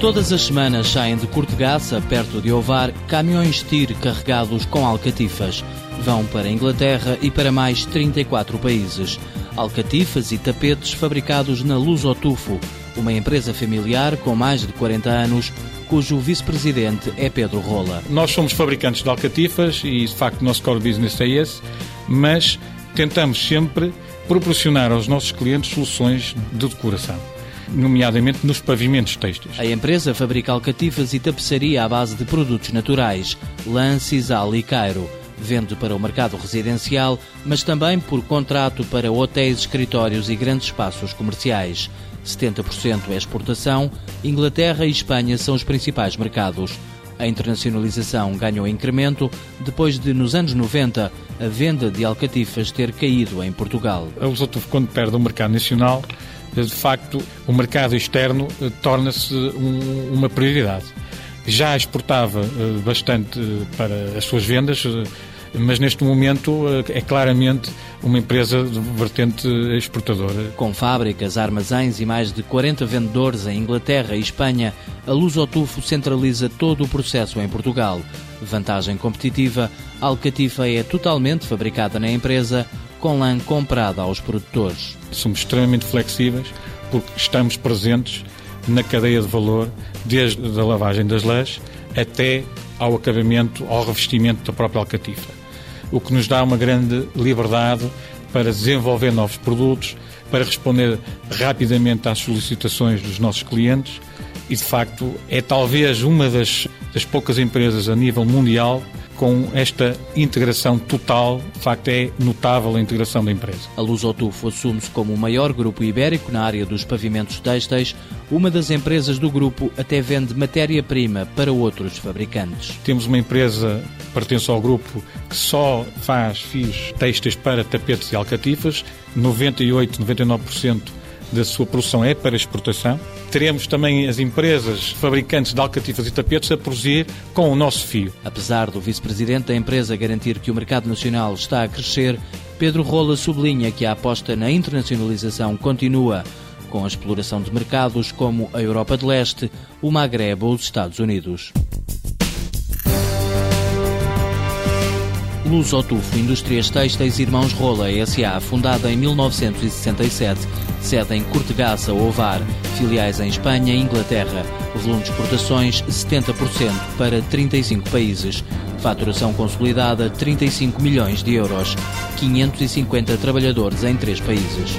Todas as semanas saem de Cortegaça, perto de Ovar, caminhões TIR carregados com alcatifas. Vão para a Inglaterra e para mais 34 países. Alcatifas e tapetes fabricados na Lusotufo, uma empresa familiar com mais de 40 anos, cujo vice-presidente é Pedro Rola. Nós somos fabricantes de alcatifas e, de facto, o nosso core business é esse, mas tentamos sempre proporcionar aos nossos clientes soluções de decoração nomeadamente nos pavimentos têxteis. A empresa fabrica alcatifas e tapeçaria à base de produtos naturais, lã, sisal e cairo. Vende para o mercado residencial, mas também por contrato para hotéis, escritórios e grandes espaços comerciais. 70% é exportação, Inglaterra e Espanha são os principais mercados. A internacionalização ganhou incremento depois de, nos anos 90, a venda de alcatifas ter caído em Portugal. A Lusotuf, quando perde o mercado nacional, de facto, o mercado externo eh, torna-se um, uma prioridade. Já exportava eh, bastante eh, para as suas vendas, mas neste momento é claramente uma empresa de vertente exportadora. Com fábricas, armazéns e mais de 40 vendedores em Inglaterra e Espanha, a Lusotufo centraliza todo o processo em Portugal. Vantagem competitiva, a Alcatifa é totalmente fabricada na empresa com lã comprada aos produtores. Somos extremamente flexíveis porque estamos presentes na cadeia de valor, desde a lavagem das lãs até ao acabamento, ao revestimento da própria alcatifa. O que nos dá uma grande liberdade para desenvolver novos produtos, para responder rapidamente às solicitações dos nossos clientes e, de facto, é talvez uma das, das poucas empresas a nível mundial com esta integração total, de facto é notável a integração da empresa. A Lusotufo assume-se como o maior grupo ibérico na área dos pavimentos têxteis. Uma das empresas do grupo até vende matéria-prima para outros fabricantes. Temos uma empresa que pertence ao grupo que só faz fios têxteis para tapetes e alcatifas, 98, 99% da sua produção é para exportação. Teremos também as empresas fabricantes de alcatifas e tapetes a produzir com o nosso fio. Apesar do vice-presidente da empresa garantir que o mercado nacional está a crescer, Pedro Rola sublinha que a aposta na internacionalização continua, com a exploração de mercados como a Europa de Leste, o Magreb ou os Estados Unidos. Lusotufo Indústrias Têxteis Irmãos Rola S.A., fundada em 1967, sede em Cortegaça, Ovar, filiais em Espanha e Inglaterra, volume de exportações 70% para 35 países, faturação consolidada 35 milhões de euros, 550 trabalhadores em três países.